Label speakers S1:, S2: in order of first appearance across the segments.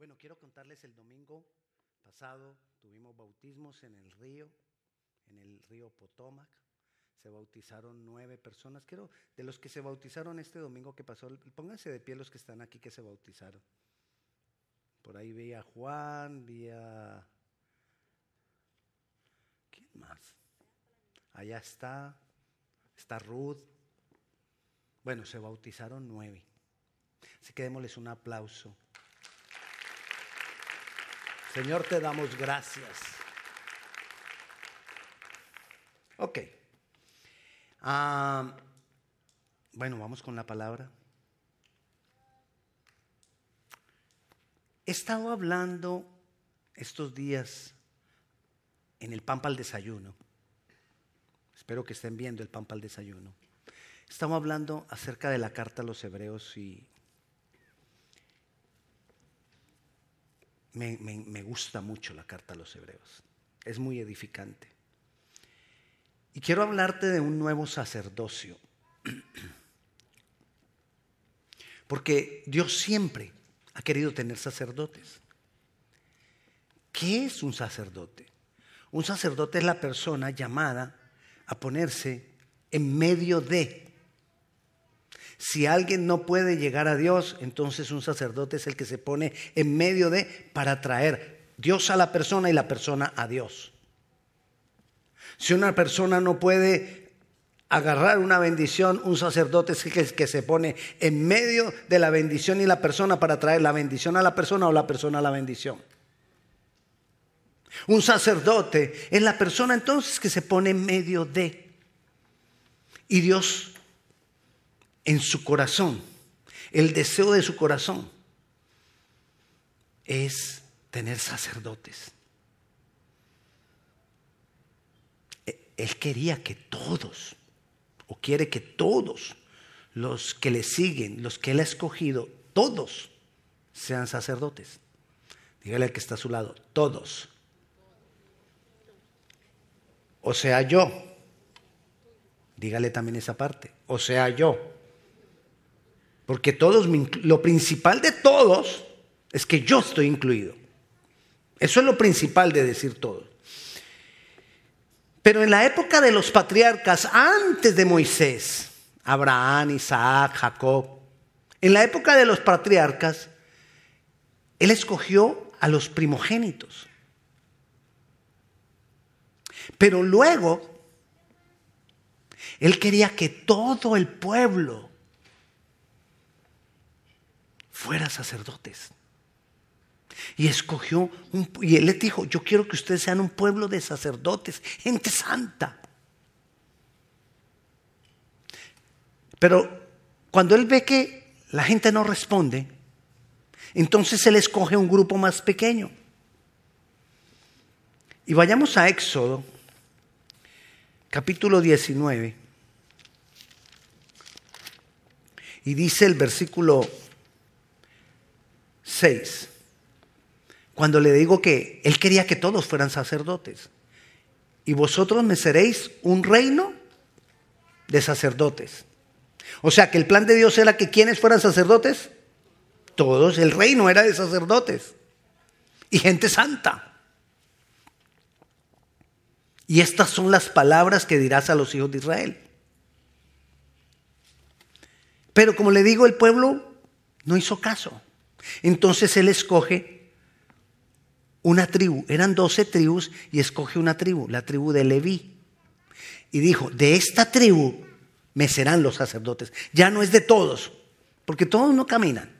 S1: Bueno, quiero contarles el domingo pasado tuvimos bautismos en el río, en el río Potomac. Se bautizaron nueve personas. Quiero, de los que se bautizaron este domingo que pasó, pónganse de pie los que están aquí que se bautizaron. Por ahí vi a Juan, vi. ¿Quién más? Allá está, está Ruth. Bueno, se bautizaron nueve. Así que démosles un aplauso. Señor, te damos gracias. Ok. Ah, bueno, vamos con la palabra. He estado hablando estos días en el pan para el desayuno. Espero que estén viendo el pan para desayuno. Estamos hablando acerca de la carta a los hebreos y me, gusta mucho la carta a los hebreos. Es muy edificante. Y quiero hablarte de un nuevo sacerdocio. Porque Dios siempre ha querido tener sacerdotes. ¿Qué es un sacerdote? Un sacerdote es la persona llamada a ponerse en medio de si alguien no puede llegar a Dios, entonces un sacerdote es el que se pone en medio de para traer Dios a la persona y la persona a Dios. Si una persona no puede agarrar una bendición, un sacerdote es el que se pone en medio de la bendición y la persona para traer la bendición a la persona o la persona a la bendición. Un sacerdote es la persona entonces que se pone en medio de. Y Dios en su corazón, el deseo de su corazón es tener sacerdotes. E, él quería que todos, o quiere que todos los que le siguen, los que él ha escogido, todos sean sacerdotes. Dígale al que está a su lado, todos. O sea, yo. Dígale también esa parte. O sea, yo. Porque todos, lo principal de todos es que yo estoy incluido. Eso es lo principal de decir todo. Pero en la época de los patriarcas, antes de Moisés, Abraham, Isaac, Jacob, en la época de los patriarcas, él escogió a los primogénitos. Pero luego, él quería que todo el pueblo fuera sacerdotes. Y escogió, un, y él les dijo, yo quiero que ustedes sean un pueblo de sacerdotes, gente santa. Pero cuando él ve que la gente no responde, entonces él escoge un grupo más pequeño. Y vayamos a Éxodo, capítulo 19. Y dice el versículo 6, cuando le digo que él quería que todos fueran sacerdotes. Y vosotros me seréis un reino de sacerdotes. O sea que el plan de Dios era que quienes fueran sacerdotes, todos, el reino era de sacerdotes y gente santa. Y estas son las palabras que dirás a los hijos de Israel. Pero como le digo, el pueblo no hizo caso. Entonces él escoge una tribu, eran doce tribus y escoge una tribu, la tribu de Leví. Y dijo, de esta tribu me serán los sacerdotes. Ya no es de todos, porque todos no caminan.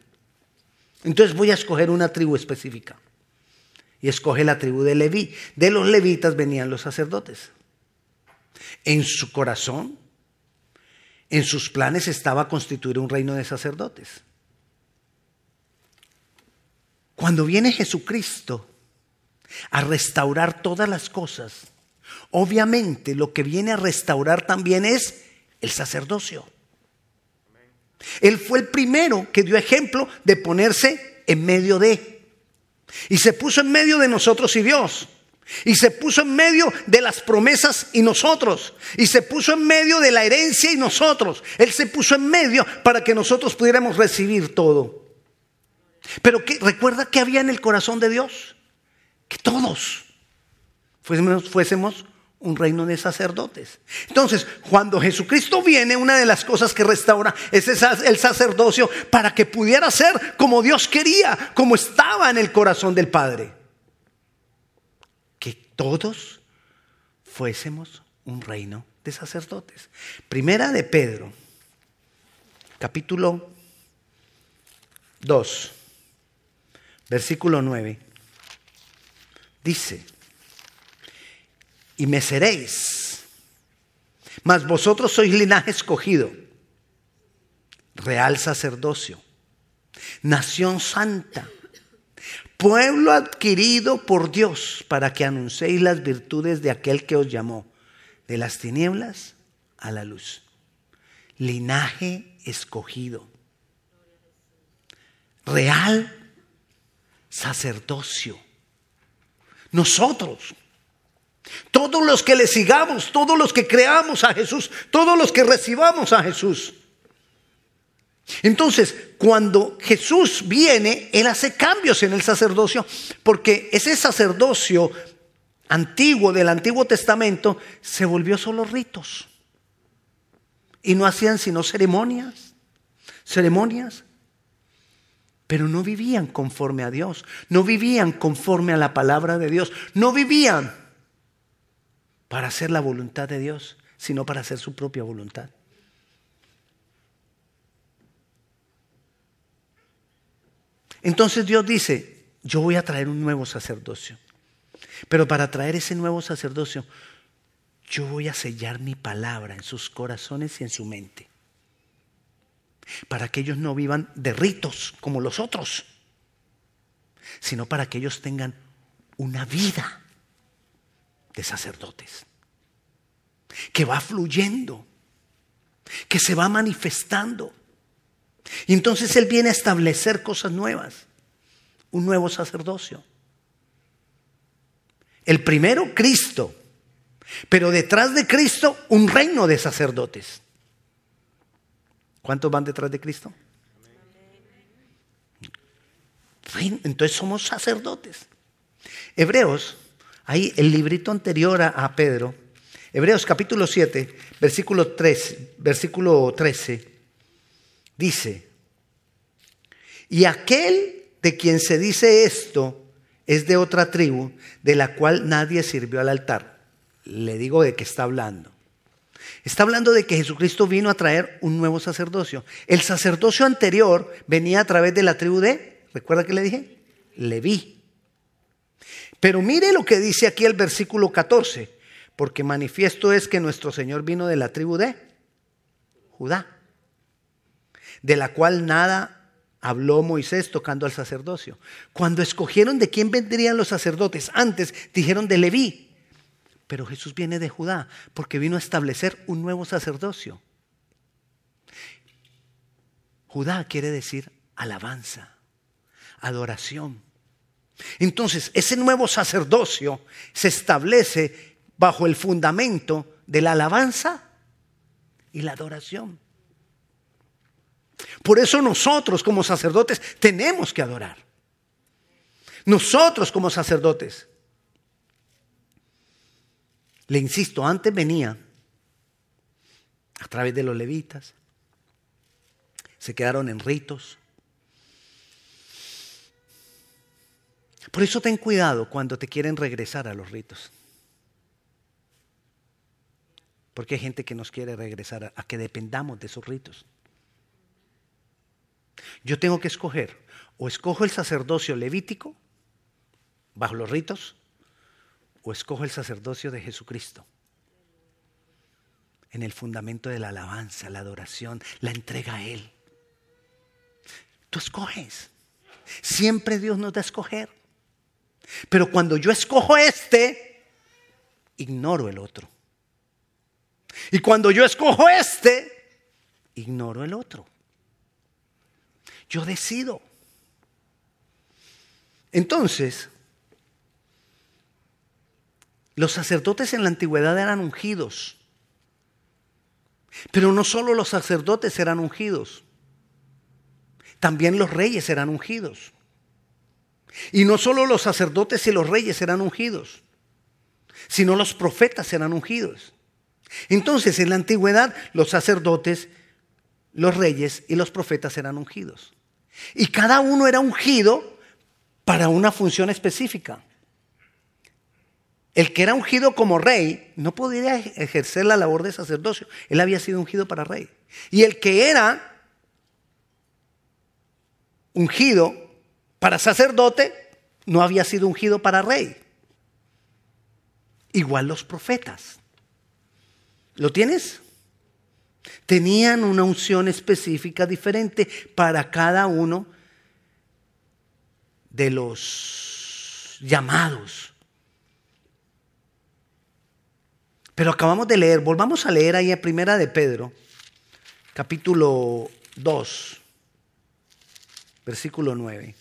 S1: Entonces voy a escoger una tribu específica. Y escoge la tribu de Leví. De los levitas venían los sacerdotes. En su corazón, en sus planes estaba constituir un reino de sacerdotes. Cuando viene Jesucristo a restaurar todas las cosas, obviamente lo que viene a restaurar también es el sacerdocio. Él fue el primero que dio ejemplo de ponerse en medio de. Y se puso en medio de nosotros y Dios. Y se puso en medio de las promesas y nosotros. Y se puso en medio de la herencia y nosotros. Él se puso en medio para que nosotros pudiéramos recibir todo. Pero recuerda que había en el corazón de Dios que todos fuésemos, fuésemos un reino de sacerdotes. Entonces, cuando Jesucristo viene, una de las cosas que restaura es el sacerdocio para que pudiera ser como Dios quería, como estaba en el corazón del Padre. Que todos fuésemos un reino de sacerdotes. Primera de Pedro, capítulo 2, versículo 9. Dice, y me seréis. Mas vosotros sois linaje escogido, real sacerdocio, nación santa, pueblo adquirido por Dios para que anunciéis las virtudes de aquel que os llamó de las tinieblas a la luz. Linaje escogido, real sacerdocio. Nosotros todos los que le sigamos, todos los que creamos a Jesús, todos los que recibamos a Jesús. Entonces, cuando Jesús viene, Él hace cambios en el sacerdocio, porque ese sacerdocio antiguo del Antiguo Testamento se volvió solo ritos. Y no hacían sino ceremonias, ceremonias, pero no vivían conforme a Dios, no vivían conforme a la palabra de Dios, no vivían para hacer la voluntad de Dios, sino para hacer su propia voluntad. Entonces Dios dice, yo voy a traer un nuevo sacerdocio. Pero para traer ese nuevo sacerdocio, yo voy a sellar mi palabra en sus corazones y en su mente. Para que ellos no vivan de ritos como los otros, sino para que ellos tengan una vida de sacerdotes, que va fluyendo, que se va manifestando. Y entonces Él viene a establecer cosas nuevas, un nuevo sacerdocio. El primero, Cristo, pero detrás de Cristo, un reino de sacerdotes. ¿Cuántos van detrás de Cristo? Entonces somos sacerdotes. Hebreos Ahí el librito anterior a, Pedro, Hebreos capítulo 7, versículo 3, versículo 13, dice, y aquel de quien se dice esto es de otra tribu, de la cual nadie sirvió al altar. Le digo de qué está hablando. Está hablando de que Jesucristo vino a traer un nuevo sacerdocio. El sacerdocio anterior venía a través de la tribu de, ¿recuerda que le dije? Leví. Pero mire lo que dice aquí el versículo 14, porque manifiesto es que nuestro Señor vino de la tribu de Judá, de la cual nada habló Moisés tocando al sacerdocio. Cuando escogieron de quién vendrían los sacerdotes, antes dijeron de Leví, pero Jesús viene de Judá porque vino a establecer un nuevo sacerdocio. Judá quiere decir alabanza, adoración. Entonces, ese nuevo sacerdocio se establece bajo el fundamento de la alabanza y la adoración. Por eso nosotros como sacerdotes tenemos que adorar. Nosotros como sacerdotes. Le insisto, antes venía a través de los levitas, se quedaron en ritos, Por eso ten cuidado cuando te quieren regresar a los ritos. Porque hay gente que nos quiere regresar a, que dependamos de esos ritos. Yo tengo que escoger, o escojo el sacerdocio levítico, bajo los ritos, o escojo el sacerdocio de Jesucristo, en el fundamento de la alabanza, la adoración, la entrega a Él. Tú escoges. Siempre Dios nos da a escoger. Pero cuando yo escojo este, ignoro el otro. Y cuando yo escojo este, ignoro el otro. Yo decido. Entonces, los sacerdotes en la antigüedad eran ungidos. Pero no solo los sacerdotes eran ungidos, también los reyes eran ungidos. Y no solo los sacerdotes y los reyes eran ungidos, sino los profetas eran ungidos. Entonces, en la antigüedad, los sacerdotes, los reyes y los profetas eran ungidos. Y cada uno era ungido para una función específica. El que era ungido como rey no podía ejercer la labor de sacerdocio. Él había sido ungido para rey. Y el que era ungido para sacerdote no había sido ungido para rey. Igual los profetas. ¿Lo tienes? Tenían una unción específica diferente para cada uno de los llamados. Pero acabamos de leer, volvamos a leer ahí en Primera de Pedro, capítulo 2, versículo 9.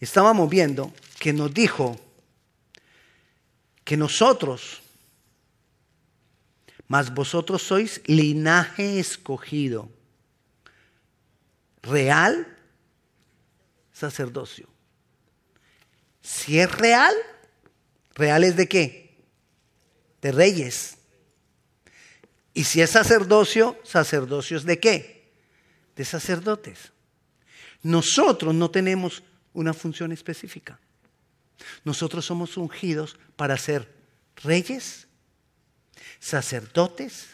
S1: Estábamos viendo que nos dijo que nosotros, mas vosotros sois linaje escogido, real sacerdocio. Si es real, real es de qué? De reyes. Y si es sacerdocio, sacerdocio es de qué? De sacerdotes. Nosotros no tenemos una función específica. Nosotros somos ungidos para ser reyes, sacerdotes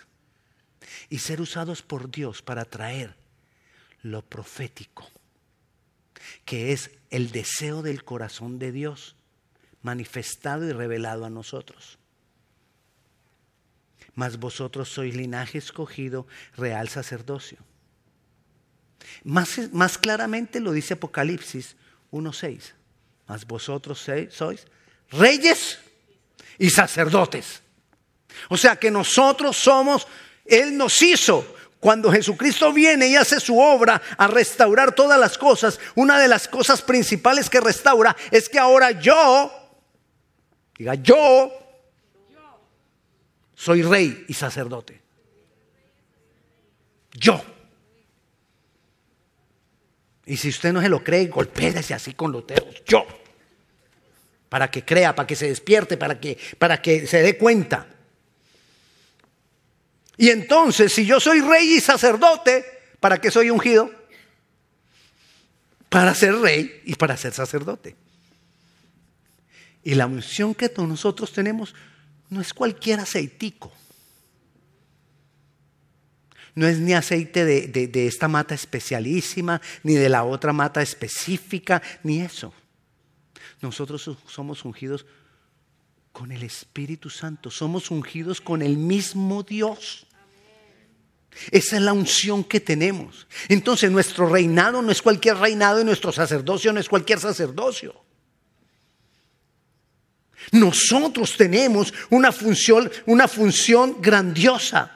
S1: y ser usados por Dios para traer lo profético, que es el deseo del corazón de Dios manifestado y revelado a nosotros. Mas vosotros sois linaje escogido, real sacerdocio. Más, más claramente lo dice Apocalipsis 1.6. Mas vosotros sois reyes y sacerdotes. O sea que nosotros somos, Él nos hizo. Cuando Jesucristo viene y hace su obra a restaurar todas las cosas, una de las cosas principales que restaura es que ahora yo, diga yo, soy rey y sacerdote. Yo. Y si usted no se lo cree, golpéese así con los dedos. Yo. Para que crea, para que se despierte, para que, para que se dé cuenta. Y entonces, si yo soy rey y sacerdote, ¿para qué soy ungido? Para ser rey y para ser sacerdote. Y la unción que nosotros tenemos no es cualquier aceitico. No es ni aceite de, de, esta mata especialísima, ni de la otra mata específica, ni eso. Nosotros somos ungidos con el Espíritu Santo, somos ungidos con el mismo Dios. Esa es la unción que tenemos. Entonces nuestro reinado no es cualquier reinado y nuestro sacerdocio no es cualquier sacerdocio. Nosotros tenemos una función, una función grandiosa.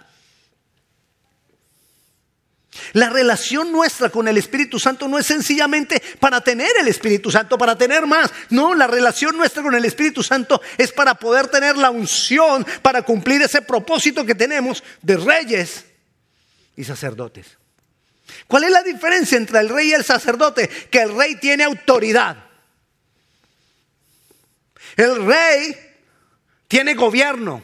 S1: La relación nuestra con el Espíritu Santo no es sencillamente para tener el Espíritu Santo, para tener más. No, la relación nuestra con el Espíritu Santo es para poder tener la unción, para cumplir ese propósito que tenemos de reyes y sacerdotes. ¿Cuál es la diferencia entre el rey y el sacerdote? Que el rey tiene autoridad. El rey tiene gobierno.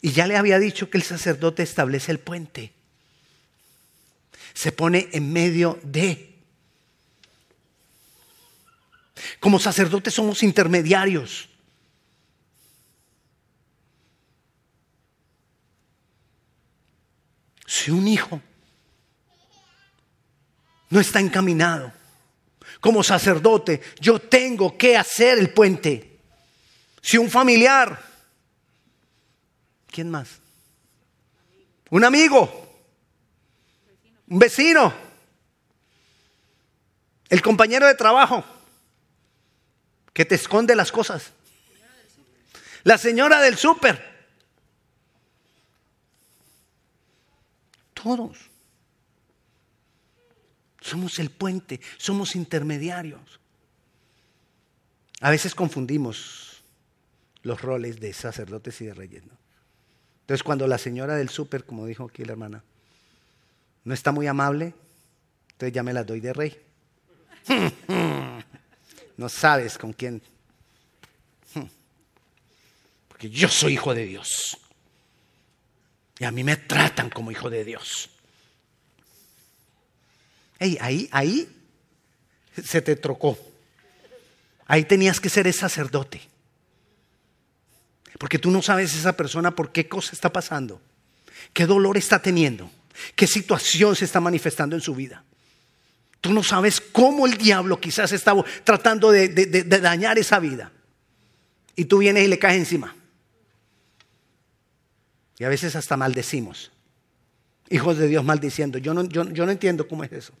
S1: Y ya le había dicho que el sacerdote establece el puente. Se pone en medio de. Como sacerdotes somos intermediarios. Si un hijo no está encaminado, como sacerdote, yo tengo que hacer el puente. Si un familiar ¿Quién más? Un amigo. Un vecino. El compañero de trabajo que te esconde las cosas. La señora del súper. Todos. Somos el puente, somos intermediarios. A veces confundimos los roles de sacerdotes y de reyes. Entonces cuando la señora del súper, como dijo aquí la hermana, no está muy amable, Entonces ya me las doy de rey. No sabes con quién. Porque yo soy hijo de Dios. Y a mí me tratan como hijo de Dios. Ahí, ahí se te trocó. Ahí tenías que ser el sacerdote. Porque tú no sabes esa persona por qué cosa está pasando, qué dolor está teniendo, qué situación se está manifestando en su vida. Tú no sabes cómo el diablo quizás estaba tratando de, dañar esa vida. Y tú vienes y le caes encima. Y a veces hasta maldecimos. Hijos de Dios maldiciendo. Yo no, yo, yo no entiendo cómo es eso.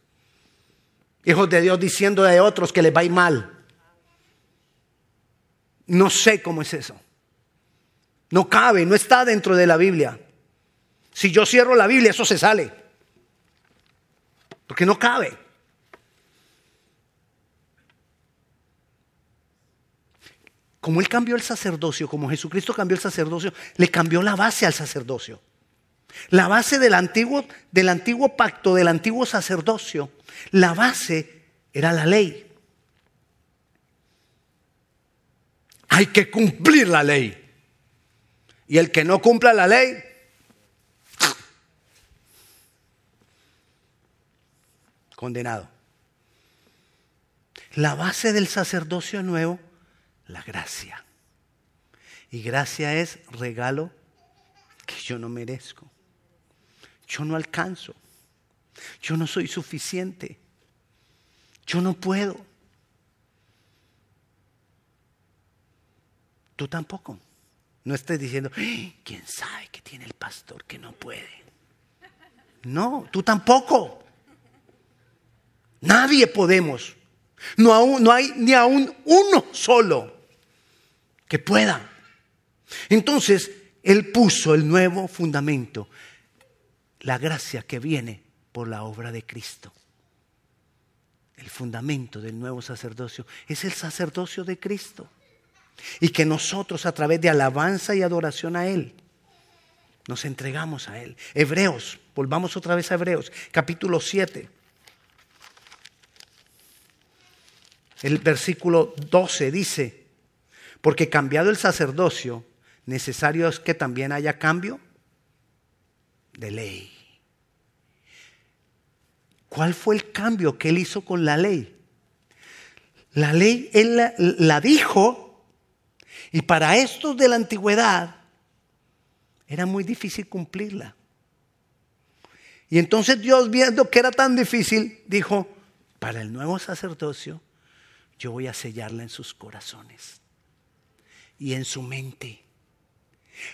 S1: Hijos de Dios diciendo de otros que les va a ir mal. No sé cómo es eso. No cabe, no está dentro de la Biblia. Si yo cierro la Biblia, eso se sale. Porque no cabe. Como Él cambió el sacerdocio, como Jesucristo cambió el sacerdocio, le cambió la base al sacerdocio. La base del antiguo, del antiguo pacto, del antiguo sacerdocio, la base era la ley. Hay que cumplir la ley. Y el que no cumpla la ley, condenado. La base del sacerdocio nuevo la gracia. Y gracia es regalo que yo no merezco. Yo no alcanzo. Yo no soy suficiente. Yo no puedo. Tú tampoco. No estés diciendo, ¡Ah! ¿quién sabe que tiene el pastor que no puede? No, tú tampoco. Nadie podemos. No, no hay ni aún uno solo que pueda. Entonces, Él puso el nuevo fundamento, la gracia que viene por la obra de Cristo. El fundamento del nuevo sacerdocio es el sacerdocio de Cristo. Y que nosotros a través de alabanza y adoración a Él, nos entregamos a Él. Hebreos, volvamos otra vez a Hebreos, capítulo 7. El versículo 12 dice, porque cambiado el sacerdocio, necesario es que también haya cambio de ley. ¿Cuál fue el cambio que él hizo con la ley? La ley él la, dijo y para estos de la antigüedad era muy difícil cumplirla. Y entonces Dios viendo que era tan difícil, dijo, para el nuevo sacerdocio yo voy a sellarla en sus corazones y en su mente,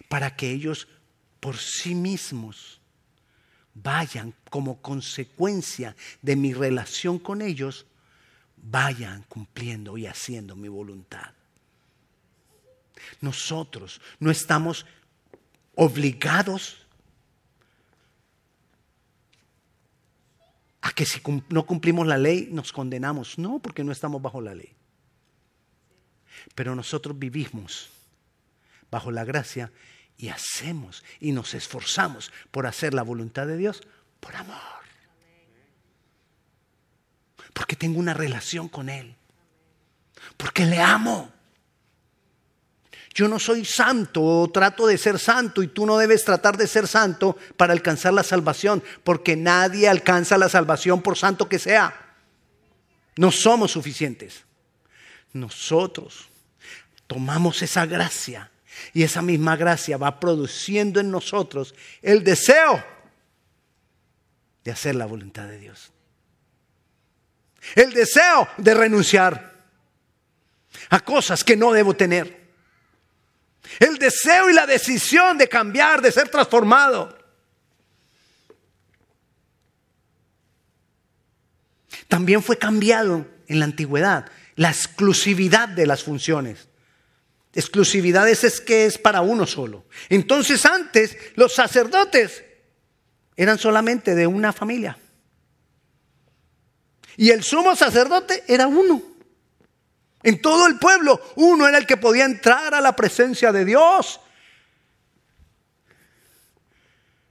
S1: para que ellos por sí mismos vayan como consecuencia de mi relación con ellos, vayan cumpliendo y haciendo mi voluntad. Nosotros no estamos obligados a que si no cumplimos la ley nos condenamos. No, porque no estamos bajo la ley. Pero nosotros vivimos bajo la gracia y hacemos y nos esforzamos por hacer la voluntad de Dios por amor. Porque tengo una relación con Él. Porque le amo. Yo no soy santo o trato de ser santo y tú no debes tratar de ser santo para alcanzar la salvación, porque nadie alcanza la salvación por santo que sea. No somos suficientes. Nosotros tomamos esa gracia y esa misma gracia va produciendo en nosotros el deseo de hacer la voluntad de Dios. El deseo de renunciar a cosas que no debo tener. El deseo y la decisión de cambiar, de ser transformado. También fue cambiado en la antigüedad la exclusividad de las funciones. Exclusividad es que es para uno solo. Entonces antes los sacerdotes eran solamente de una familia. Y el sumo sacerdote era uno. En todo el pueblo, uno era el que podía entrar a la presencia de Dios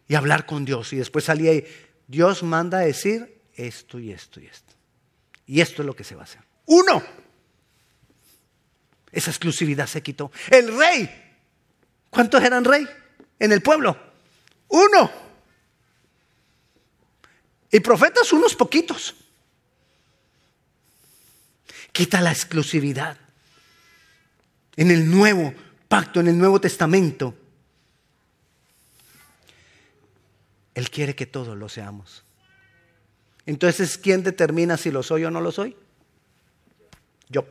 S1: y hablar con Dios. Y después salía y Dios manda a decir esto y esto y esto. Y esto es lo que se va a hacer. Uno. Esa exclusividad se quitó. El rey. ¿Cuántos eran rey en el pueblo? Uno. Y profetas unos poquitos. Quita la exclusividad. En el nuevo pacto, en el Nuevo Testamento, Él quiere que todos lo seamos. Entonces, ¿quién determina si lo soy o no lo soy? Yo.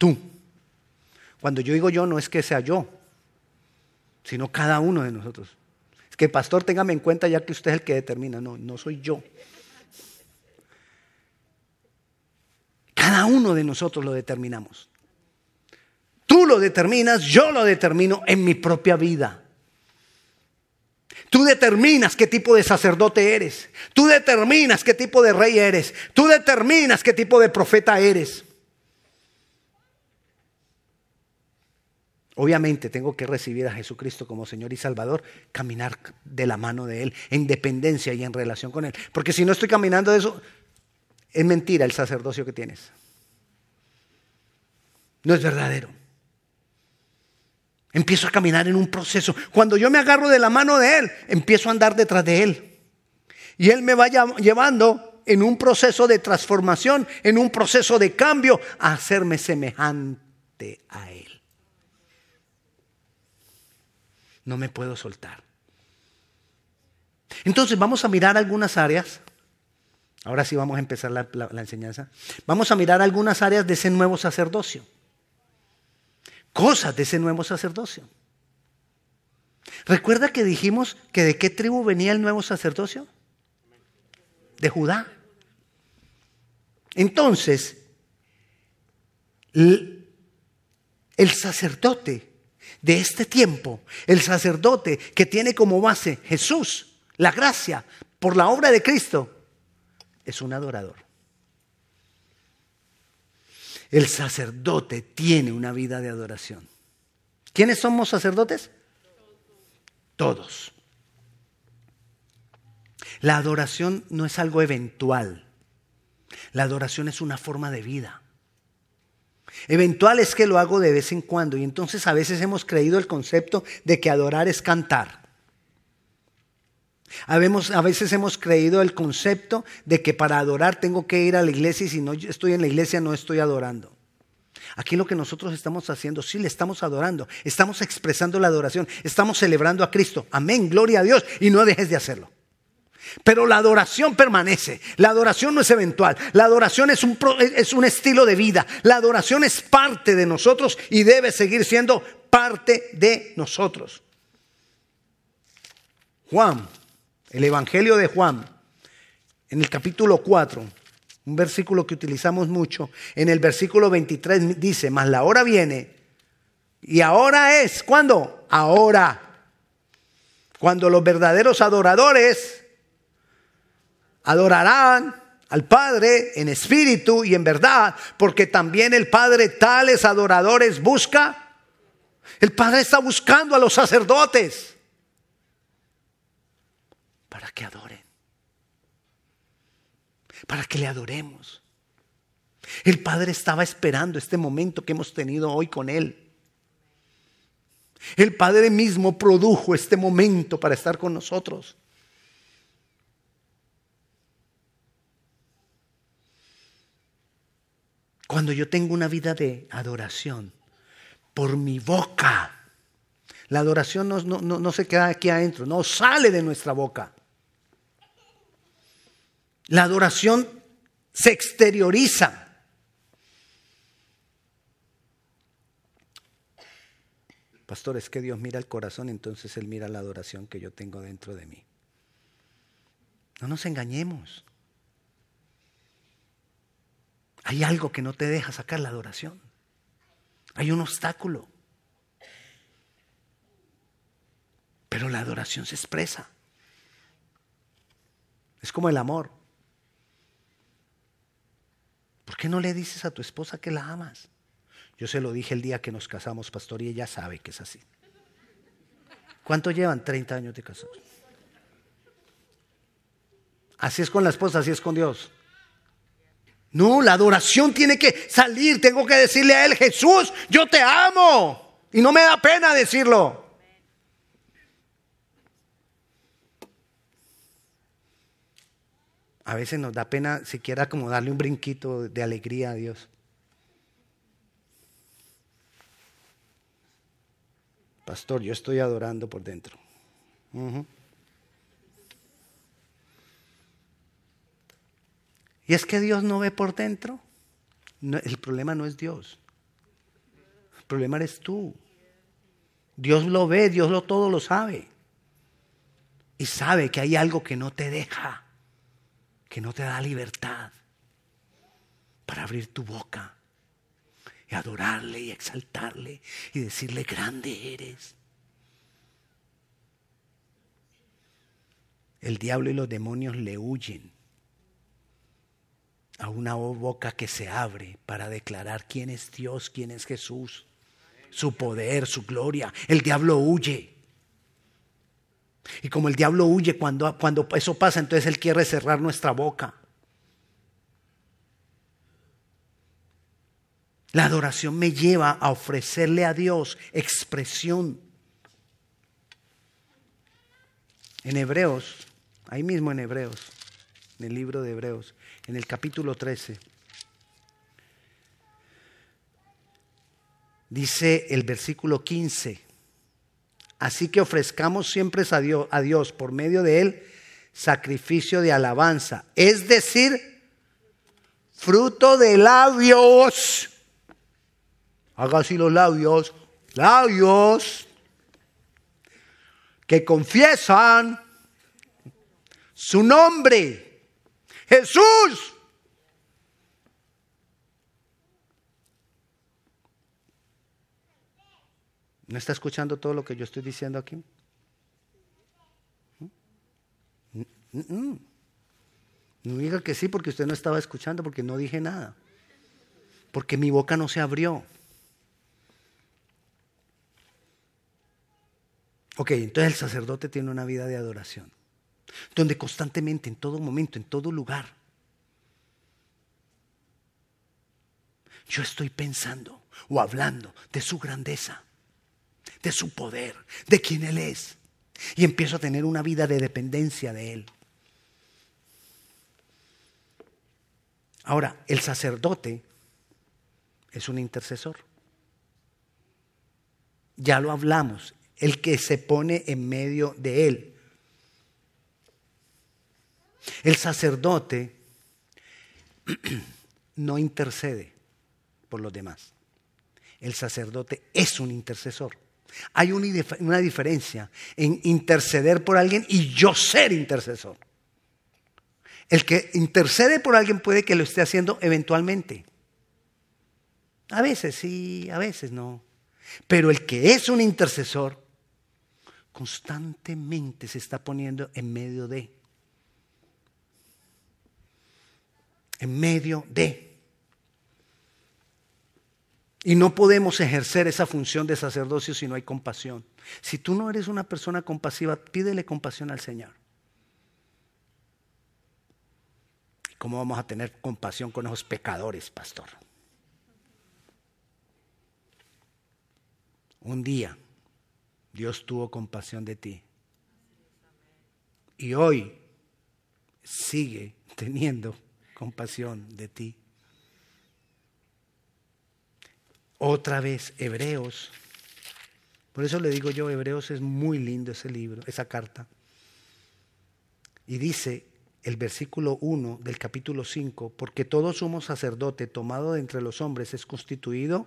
S1: Tú. Cuando yo digo yo, no es que sea yo, sino cada uno de nosotros. Es que, pastor, téngame en cuenta ya que usted es el que determina. No, no soy yo. Cada uno de nosotros lo determinamos. Tú lo determinas, yo lo determino en mi propia vida. Tú determinas qué tipo de sacerdote eres. Tú determinas qué tipo de rey eres. Tú determinas qué tipo de profeta eres. Obviamente tengo que recibir a Jesucristo como Señor y Salvador, caminar de la mano de Él, en dependencia y en relación con Él. Porque si no estoy caminando de eso, es mentira el sacerdocio que tienes. No es verdadero. Empiezo a caminar en un proceso. Cuando yo me agarro de la mano de Él, empiezo a andar detrás de Él. Y Él me va llevando en un proceso de transformación, en un proceso de cambio, a hacerme semejante a Él. No me puedo soltar. Entonces vamos a mirar algunas áreas. Ahora sí vamos a empezar la, enseñanza. Vamos a mirar algunas áreas de ese nuevo sacerdocio cosas de ese nuevo sacerdocio. ¿Recuerda que dijimos que de qué tribu venía el nuevo sacerdocio? De Judá. Entonces, el sacerdote de este tiempo, el sacerdote que tiene como base Jesús, la gracia, por la obra de Cristo, es un adorador. El sacerdote tiene una vida de adoración. ¿Quiénes somos sacerdotes? Todos. La adoración no es algo eventual. La adoración es una forma de vida. Eventual es que lo hago de vez en cuando y entonces a veces hemos creído el concepto de que adorar es cantar. A veces hemos creído el concepto de que para adorar tengo que ir a la iglesia y si no estoy en la iglesia no estoy adorando. Aquí lo que nosotros estamos haciendo, sí le estamos adorando, estamos expresando la adoración, estamos celebrando a Cristo. Amén, gloria a Dios y no dejes de hacerlo. Pero la adoración permanece, la adoración no es eventual, la adoración es un, es un estilo de vida, la adoración es parte de nosotros y debe seguir siendo parte de nosotros. Juan el Evangelio de Juan, en el capítulo 4, un versículo que utilizamos mucho, en el versículo 23 dice, mas la hora viene, y ahora es, ¿cuándo? Ahora. Cuando los verdaderos adoradores adorarán al Padre en espíritu y en verdad, porque también el Padre tales adoradores busca. El Padre está buscando a los sacerdotes para que adoren, para que le adoremos. El Padre estaba esperando este momento que hemos tenido hoy con Él. El Padre mismo produjo este momento para estar con nosotros. Cuando yo tengo una vida de adoración por mi boca, la adoración no, no se queda aquí adentro, no sale de nuestra boca. La adoración se exterioriza. Pastor, es que Dios mira el corazón, entonces Él mira la adoración que yo tengo dentro de mí. No nos engañemos. Hay algo que no te deja sacar la adoración. Hay un obstáculo. Pero la adoración se expresa. Es como el amor. ¿Por qué no le dices a tu esposa que la amas? Yo se lo dije el día que nos casamos, pastor, y ella sabe que es así. ¿Cuánto llevan? 30 años de casados. Así es con la esposa, así es con Dios. No, la adoración tiene que salir. Tengo que decirle a Él, Jesús, yo te amo. Y no me da pena decirlo. A veces nos da pena siquiera como darle un brinquito de alegría a Dios. Pastor, yo estoy adorando por dentro. Y es que Dios no ve por dentro. el problema no es Dios. El problema eres tú. Dios lo ve, Dios lo todo lo sabe. Y sabe que hay algo que no te deja, que no te da libertad para abrir tu boca y adorarle y exaltarle y decirle, grande eres. El diablo y los demonios le huyen a una boca que se abre para declarar quién es Dios, quién es Jesús, su poder, su gloria. El diablo huye. Y como el diablo huye cuando, cuando eso pasa, entonces él quiere cerrar nuestra boca. La adoración me lleva a ofrecerle a Dios expresión. En Hebreos, ahí mismo en Hebreos, en el libro de Hebreos, en el capítulo 13. Dice el versículo 15, así que ofrezcamos siempre a Dios, por medio de Él sacrificio de alabanza, es decir, fruto de labios. Haga así los labios, labios que confiesan su nombre. Jesús. ¿No está escuchando todo lo que yo estoy diciendo aquí? No diga que sí porque usted no estaba escuchando, porque no dije nada. Porque mi boca no se abrió. Ok, entonces el sacerdote tiene una vida de adoración donde constantemente, en todo momento, en todo lugar, yo estoy pensando o hablando de su grandeza, de su poder, de quién Él es. Y empiezo a tener una vida de dependencia de Él. Ahora, el sacerdote es un intercesor. Ya lo hablamos, el que se pone en medio de Él. El sacerdote no intercede por los demás. El sacerdote es un intercesor. Hay una diferencia en interceder por alguien y yo ser intercesor. El que intercede por alguien puede que lo esté haciendo eventualmente. A veces sí, a veces no. Pero el que es un intercesor constantemente se está poniendo en medio de. En medio de. Y no podemos ejercer esa función de sacerdocio si no hay compasión. Si tú no eres una persona compasiva, pídele compasión al Señor. ¿Cómo vamos a tener compasión con esos pecadores, pastor? Un día Dios tuvo compasión de ti. Y hoy sigue teniendo compasión de ti. Otra vez, Hebreos. Por eso le digo yo, Hebreos es muy lindo ese libro, esa carta. Y dice el versículo 1 del capítulo 5, porque todo sumo sacerdote tomado de entre los hombres es constituido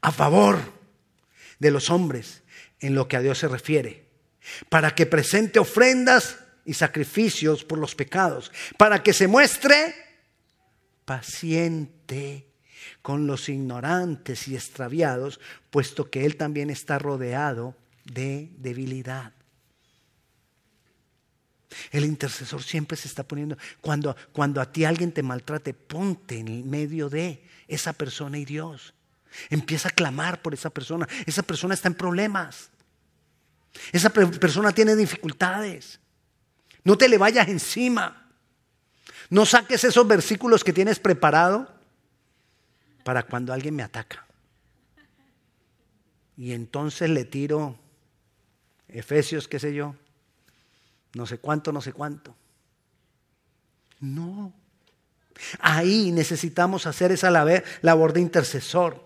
S1: a favor de los hombres en lo que a Dios se refiere, para que presente ofrendas y sacrificios por los pecados, para que se muestre paciente con los ignorantes y extraviados, puesto que Él también está rodeado de debilidad. El intercesor siempre se está poniendo, cuando, cuando a ti alguien te maltrate, ponte en el medio de esa persona y Dios. Empieza a clamar por esa persona. Esa persona está en problemas. Esa persona tiene dificultades. No te le vayas encima. No saques esos versículos que tienes preparado para cuando alguien me ataca. Y entonces le tiro Efesios, qué sé yo, no sé cuánto, no sé cuánto. No. Ahí necesitamos hacer esa labor de intercesor.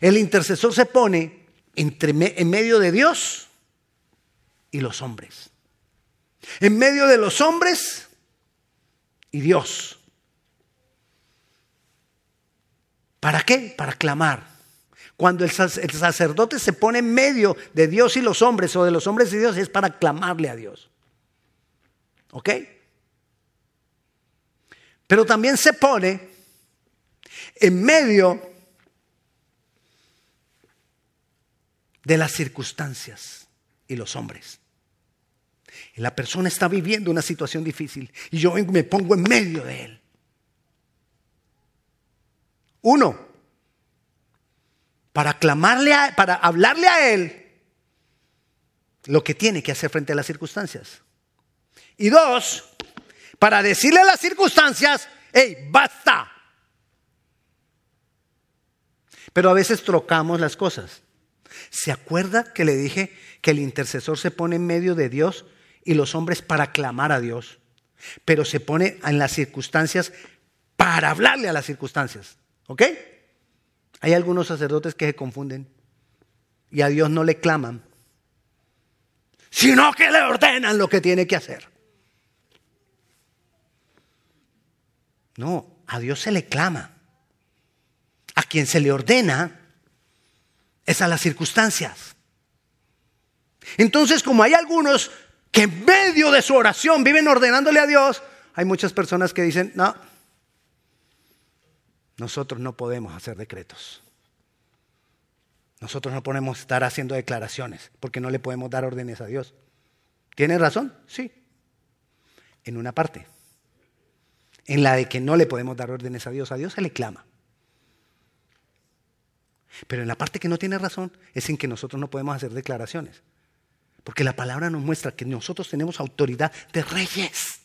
S1: El intercesor se pone entre, en medio de Dios y los hombres. En medio de los hombres y Dios. ¿Para qué? Para clamar. Cuando el, sacerdote se pone en medio de Dios y los hombres o de los hombres y Dios es para clamarle a Dios. ¿Ok? Pero también se pone en medio de las circunstancias y los hombres. La persona está viviendo una situación difícil y yo me pongo en medio de él. Uno, para clamarle para hablarle a él lo que tiene que hacer frente a las circunstancias. Y dos, para decirle a las circunstancias, hey, basta. Pero a veces trocamos las cosas. ¿Se acuerda que le dije que el intercesor se pone en medio de Dios y los hombres para clamar a Dios? Pero se pone en las circunstancias para hablarle a las circunstancias. ¿Ok? Hay algunos sacerdotes que se confunden y a Dios no le claman, sino que le ordenan lo que tiene que hacer. No, a Dios se le clama. A quien se le ordena es a las circunstancias. Entonces, como hay algunos que en medio de su oración viven ordenándole a Dios, hay muchas personas que dicen, no, nosotros no podemos hacer decretos. Nosotros no podemos estar haciendo declaraciones porque no le podemos dar órdenes a Dios. ¿Tiene razón? Sí. En una parte. En la de que no le podemos dar órdenes a Dios. A Dios se le clama. Pero en la parte que no tiene razón es en que nosotros no podemos hacer declaraciones. Porque la palabra nos muestra que nosotros tenemos autoridad de reyes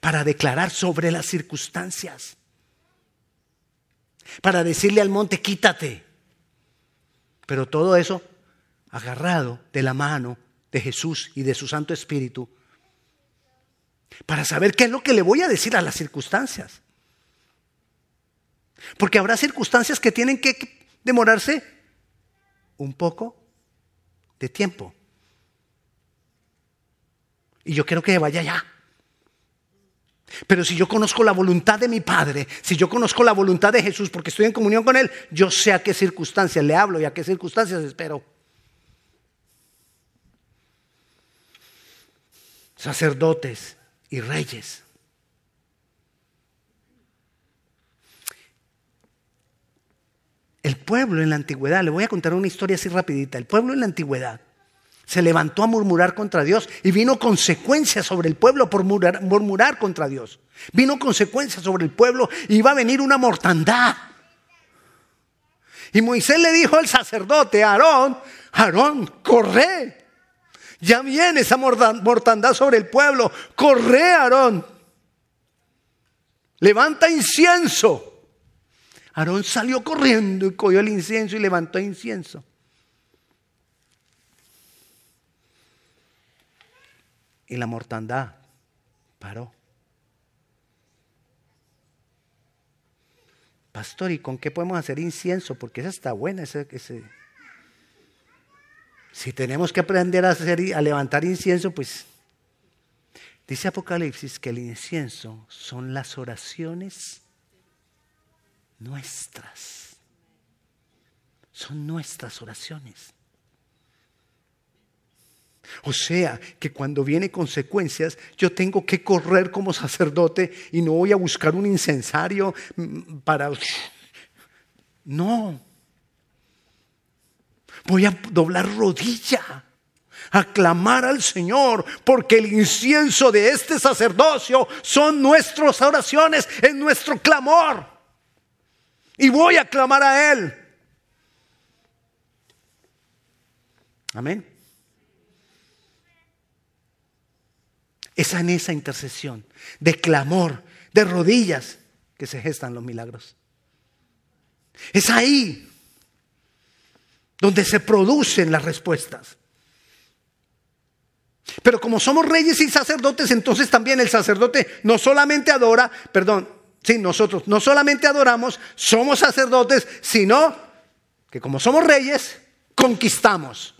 S1: para declarar sobre las circunstancias para decirle al monte, quítate. Pero todo eso agarrado de la mano de Jesús y de su Santo Espíritu, para saber qué es lo que le voy a decir a las circunstancias. Porque habrá circunstancias que tienen que demorarse un poco de tiempo. Y yo quiero que vaya ya. Pero si yo conozco la voluntad de mi Padre, si yo conozco la voluntad de Jesús porque estoy en comunión con Él, yo sé a qué circunstancias le hablo y a qué circunstancias espero. Sacerdotes y reyes. El pueblo en la antigüedad, le voy a contar una historia así rapidita, el pueblo en la antigüedad se levantó a murmurar contra Dios y vino consecuencias sobre el pueblo por murmurar, contra Dios. Vino consecuencias sobre el pueblo y iba a venir una mortandad. Y Moisés le dijo al sacerdote, Aarón, Aarón, corre. Ya viene esa mortandad sobre el pueblo. Corre, Aarón. Levanta incienso. Aarón salió corriendo y cogió el incienso y levantó incienso. y la mortandad paró. Pastor, ¿y con qué podemos hacer incienso? Porque esa está buena. Ese, Si tenemos que aprender a, hacer, a levantar incienso, pues dice Apocalipsis que el incienso son las oraciones nuestras. Son nuestras oraciones. O sea, que cuando viene consecuencias, yo tengo que correr como sacerdote y no voy a buscar un incensario mm, para... No. Voy a doblar rodilla, a clamar al Señor, porque el incienso de este sacerdocio son nuestras oraciones, es nuestro clamor. Y voy a clamar a Él. Amén. Es en esa intercesión, de clamor, de rodillas, que se gestan los milagros. Es ahí donde se producen las respuestas. Pero como somos reyes y sacerdotes, entonces también el sacerdote no solamente adora, perdón, sí, nosotros no solamente adoramos, somos sacerdotes, sino que como somos reyes, conquistamos.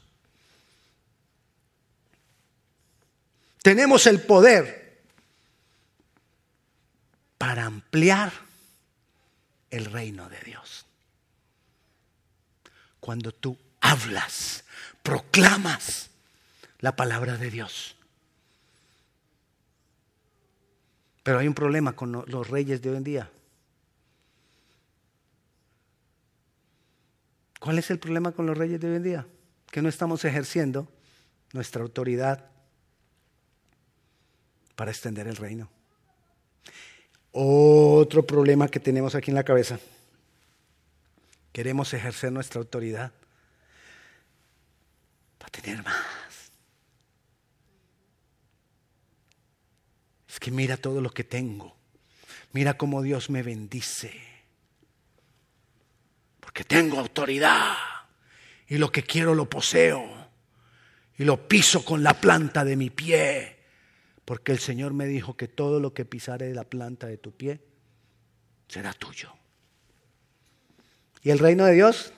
S1: Tenemos el poder para ampliar el reino de Dios. Cuando tú hablas, proclamas la palabra de Dios. Pero hay un problema con los reyes de hoy en día. ¿Cuál es el problema con los reyes de hoy en día? Que no estamos ejerciendo nuestra autoridad para extender el reino. Otro problema que tenemos aquí en la cabeza. Queremos ejercer nuestra autoridad para tener más. Es que mira todo lo que tengo. Mira cómo Dios me bendice. Porque tengo autoridad. Y lo que quiero lo poseo. Y lo piso con la planta de mi pie porque el Señor me dijo que todo lo que pisare de la planta de tu pie será tuyo. ¿Y el reino de Dios?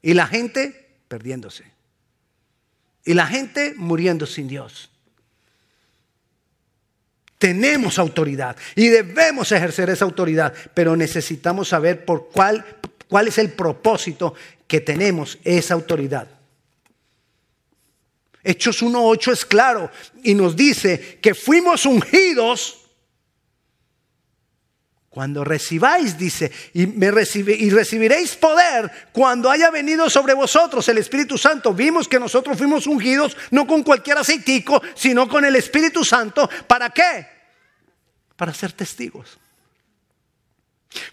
S1: Y la gente perdiéndose. Y la gente muriendo sin Dios. Tenemos autoridad y debemos ejercer esa autoridad, pero necesitamos saber por cuál, cuál es el propósito que tenemos esa autoridad. Hechos 1.8 es claro y nos dice que fuimos ungidos cuando recibáis, dice, y, recibiréis poder cuando haya venido sobre vosotros el Espíritu Santo. Vimos que nosotros fuimos ungidos no con cualquier aceitico, sino con el Espíritu Santo. ¿Para qué? Para ser testigos.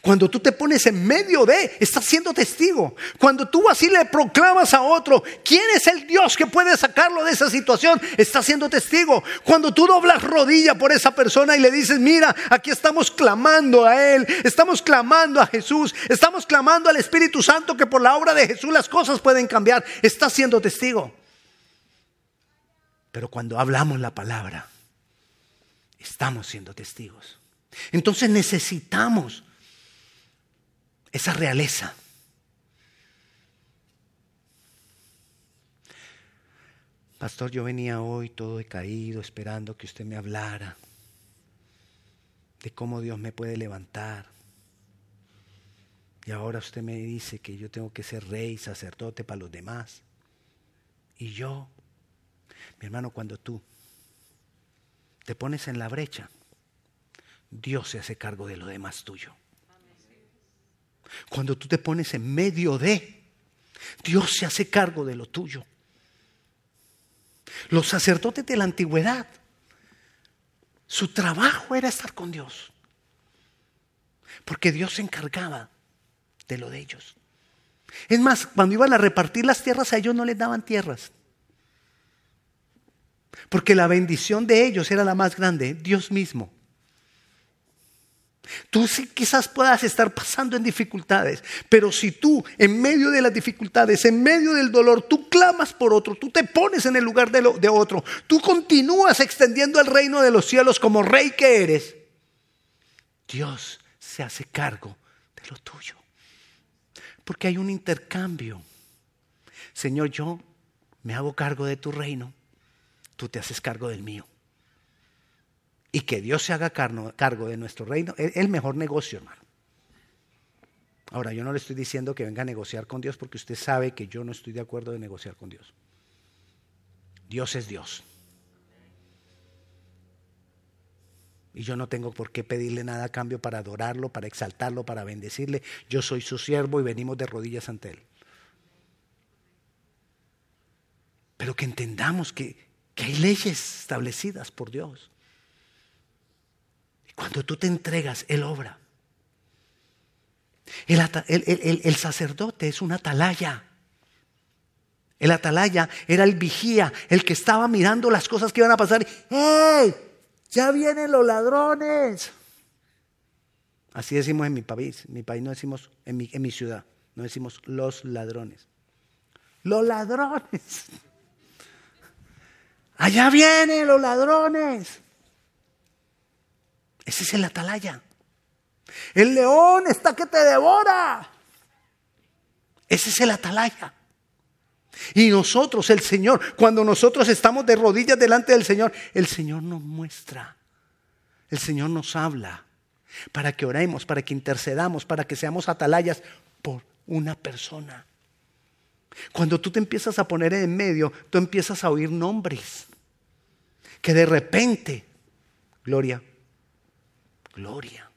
S1: Cuando tú te pones en medio de, estás siendo testigo. Cuando tú así le proclamas a otro, ¿quién es el Dios que puede sacarlo de esa situación? Estás siendo testigo. Cuando tú doblas rodilla por esa persona y le dices, mira, aquí estamos clamando a Él, estamos clamando a Jesús, estamos clamando al Espíritu Santo que por la obra de Jesús las cosas pueden cambiar, estás siendo testigo. Pero cuando hablamos la palabra, estamos siendo testigos. Entonces necesitamos esa realeza. Pastor, yo venía hoy todo decaído esperando que usted me hablara de cómo Dios me puede levantar. Y ahora usted me dice que yo tengo que ser rey, sacerdote para los demás. Y yo, mi hermano, cuando tú te pones en la brecha, Dios se hace cargo de lo demás tuyo. Cuando tú te pones en medio de, Dios se hace cargo de lo tuyo. Los sacerdotes de la antigüedad, su trabajo era estar con Dios. Porque Dios se encargaba de lo de ellos. Es más, cuando iban a repartir las tierras a ellos no les daban tierras. Porque la bendición de ellos era la más grande, Dios mismo. Tú quizás puedas estar pasando en dificultades, pero si tú en medio de las dificultades, en medio del dolor, tú clamas por otro, tú te pones en el lugar de, de otro, tú continúas extendiendo el reino de los cielos como rey que eres, Dios se hace cargo de lo tuyo. Porque hay un intercambio. Señor, yo me hago cargo de tu reino, tú te haces cargo del mío y que Dios se haga cargo de nuestro reino, es el mejor negocio, hermano. Ahora, yo no le estoy diciendo que venga a negociar con Dios porque usted sabe que yo no estoy de acuerdo de negociar con Dios. Dios es Dios. Y yo no tengo por qué pedirle nada a cambio para adorarlo, para exaltarlo, para bendecirle. Yo soy su siervo y venimos de rodillas ante Él. Pero que entendamos que, que hay leyes establecidas por Dios. Cuando tú te entregas, Él obra. El, sacerdote es una atalaya. El atalaya era el vigía, el que estaba mirando las cosas que iban a pasar. ¡Hey! Ya vienen los ladrones. Así decimos en mi país. En mi país no decimos, en mi, en mi ciudad, no decimos los ladrones. Los ladrones. Allá vienen los ladrones. Ese es el atalaya. El león está que te devora. Ese es el atalaya. Y nosotros, el Señor, cuando nosotros estamos de rodillas delante del Señor, el Señor nos muestra, el Señor nos habla para que oremos, para que intercedamos, para que seamos atalayas por una persona. Cuando tú te empiezas a poner en medio, tú empiezas a oír nombres que de repente, Gloria, Gloria.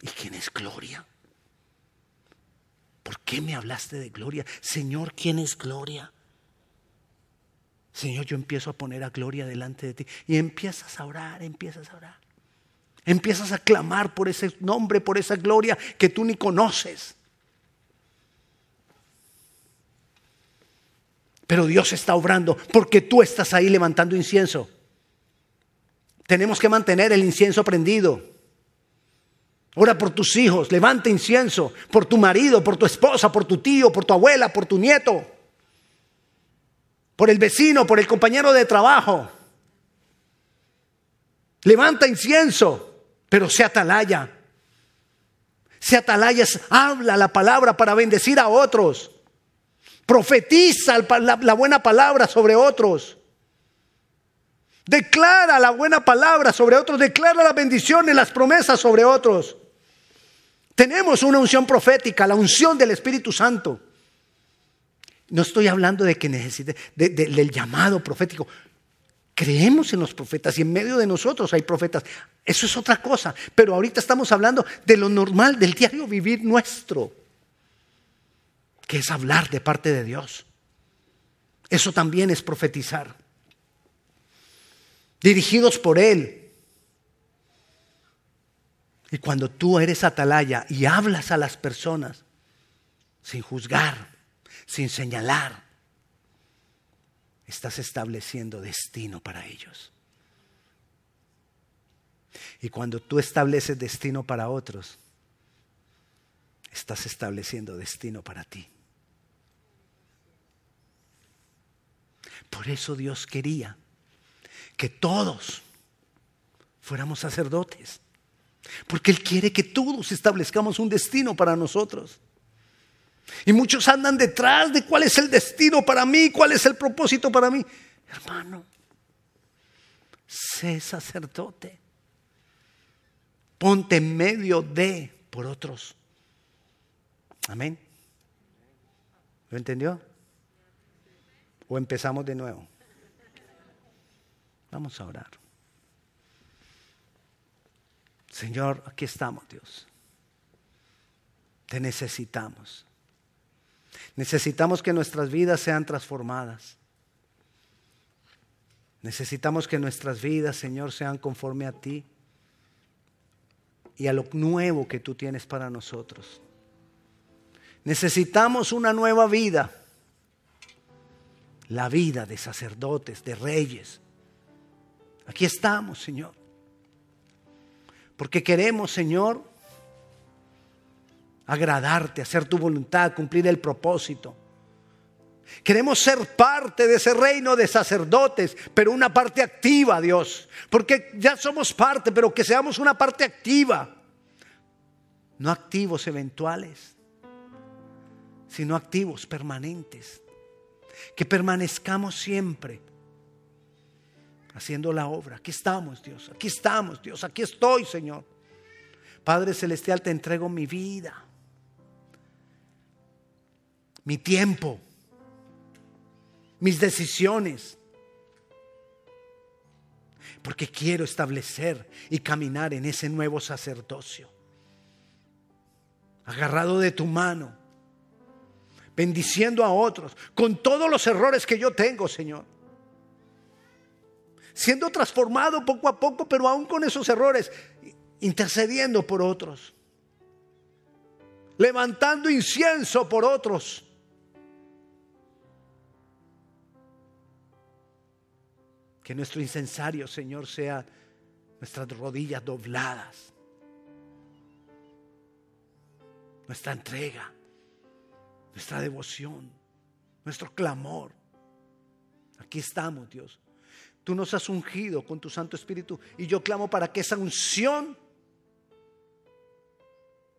S1: ¿Y quién es Gloria? ¿Por qué me hablaste de gloria? Señor, ¿quién es gloria? Señor, yo empiezo a poner a gloria delante de ti. Y empiezas a orar, empiezas a orar. Empiezas a clamar por ese nombre, por esa gloria que tú ni conoces. Pero Dios está obrando porque tú estás ahí levantando incienso. Tenemos que mantener el incienso prendido. Ora por tus hijos, levanta incienso, por tu marido, por tu esposa, por tu tío, por tu abuela, por tu nieto, por el vecino, por el compañero de trabajo. Levanta incienso, pero sea atalaya. Sea atalaya, habla la palabra para bendecir a otros. Profetiza la buena palabra sobre otros. Declara la buena palabra sobre otros. Declara las bendiciones, las promesas sobre otros. Tenemos una unción profética, la unción del Espíritu Santo. No estoy hablando de que necesite del llamado profético. Creemos en los profetas y en medio de nosotros hay profetas. Eso es otra cosa. Pero ahorita estamos hablando de lo normal, del diario vivir nuestro, que es hablar de parte de Dios. Eso también es profetizar. Dirigidos por Él, y cuando tú eres atalaya y hablas a las personas sin juzgar, sin señalar, estás estableciendo destino para ellos. Y cuando tú estableces destino para otros, estás estableciendo destino para ti. Por eso Dios quería que todos fuéramos sacerdotes. Porque Él quiere que todos establezcamos un destino para nosotros. Y muchos andan detrás de cuál es el destino para mí, cuál es el propósito para mí. Hermano, sé sacerdote. Ponte en medio de por otros. Amén. ¿Lo entendió? ¿O empezamos de nuevo? Vamos a orar. Señor, aquí estamos, Dios. Te necesitamos. Necesitamos que nuestras vidas sean transformadas. Necesitamos que nuestras vidas, Señor, sean conforme a ti y a lo nuevo que tú tienes para nosotros. Necesitamos una nueva vida, la vida de sacerdotes, de reyes. Aquí estamos, Señor. Porque queremos, Señor, agradarte, hacer tu voluntad, cumplir el propósito. Queremos ser parte de ese reino de sacerdotes, pero una parte activa, Dios. Porque ya somos parte, pero que seamos una parte activa. No activos eventuales, sino activos permanentes. Que permanezcamos siempre haciendo la obra. Aquí estamos, Dios. Aquí estamos, Dios. Aquí estoy, Señor. Padre Celestial, te entrego mi vida, mi tiempo, mis decisiones. Porque quiero establecer y caminar en ese nuevo sacerdocio. Agarrado de tu mano, bendiciendo a otros, con todos los errores que yo tengo, Señor siendo transformado poco a poco, pero aún con esos errores, intercediendo por otros, levantando incienso por otros. Que nuestro incensario, Señor, sea nuestras rodillas dobladas, nuestra entrega, nuestra devoción, nuestro clamor. Aquí estamos, Dios. Tú nos has ungido con tu Santo Espíritu y yo clamo para que esa unción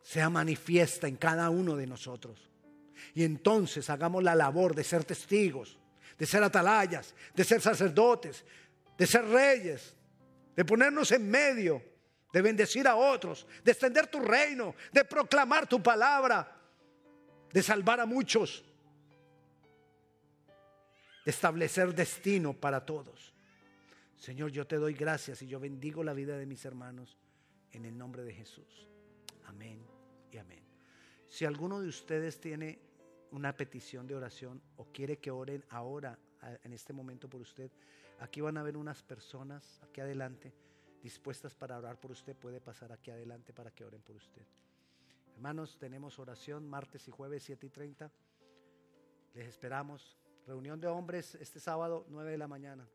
S1: sea manifiesta en cada uno de nosotros. Y entonces hagamos la labor de ser testigos, de ser atalayas, de ser sacerdotes, de ser reyes, de ponernos en medio, de bendecir a otros, de extender tu reino, de proclamar tu palabra, de salvar a muchos, de establecer destino para todos. Señor, yo te doy gracias y yo bendigo la vida de mis hermanos en el nombre de Jesús. Amén y amén. Si alguno de ustedes tiene una petición de oración o quiere que oren ahora, en este momento por usted, aquí van a ver unas personas aquí adelante dispuestas para orar por usted. Puede pasar aquí adelante para que oren por usted. Hermanos, tenemos oración martes y jueves 7 y 30. Les esperamos. Reunión de hombres este sábado 9 de la mañana.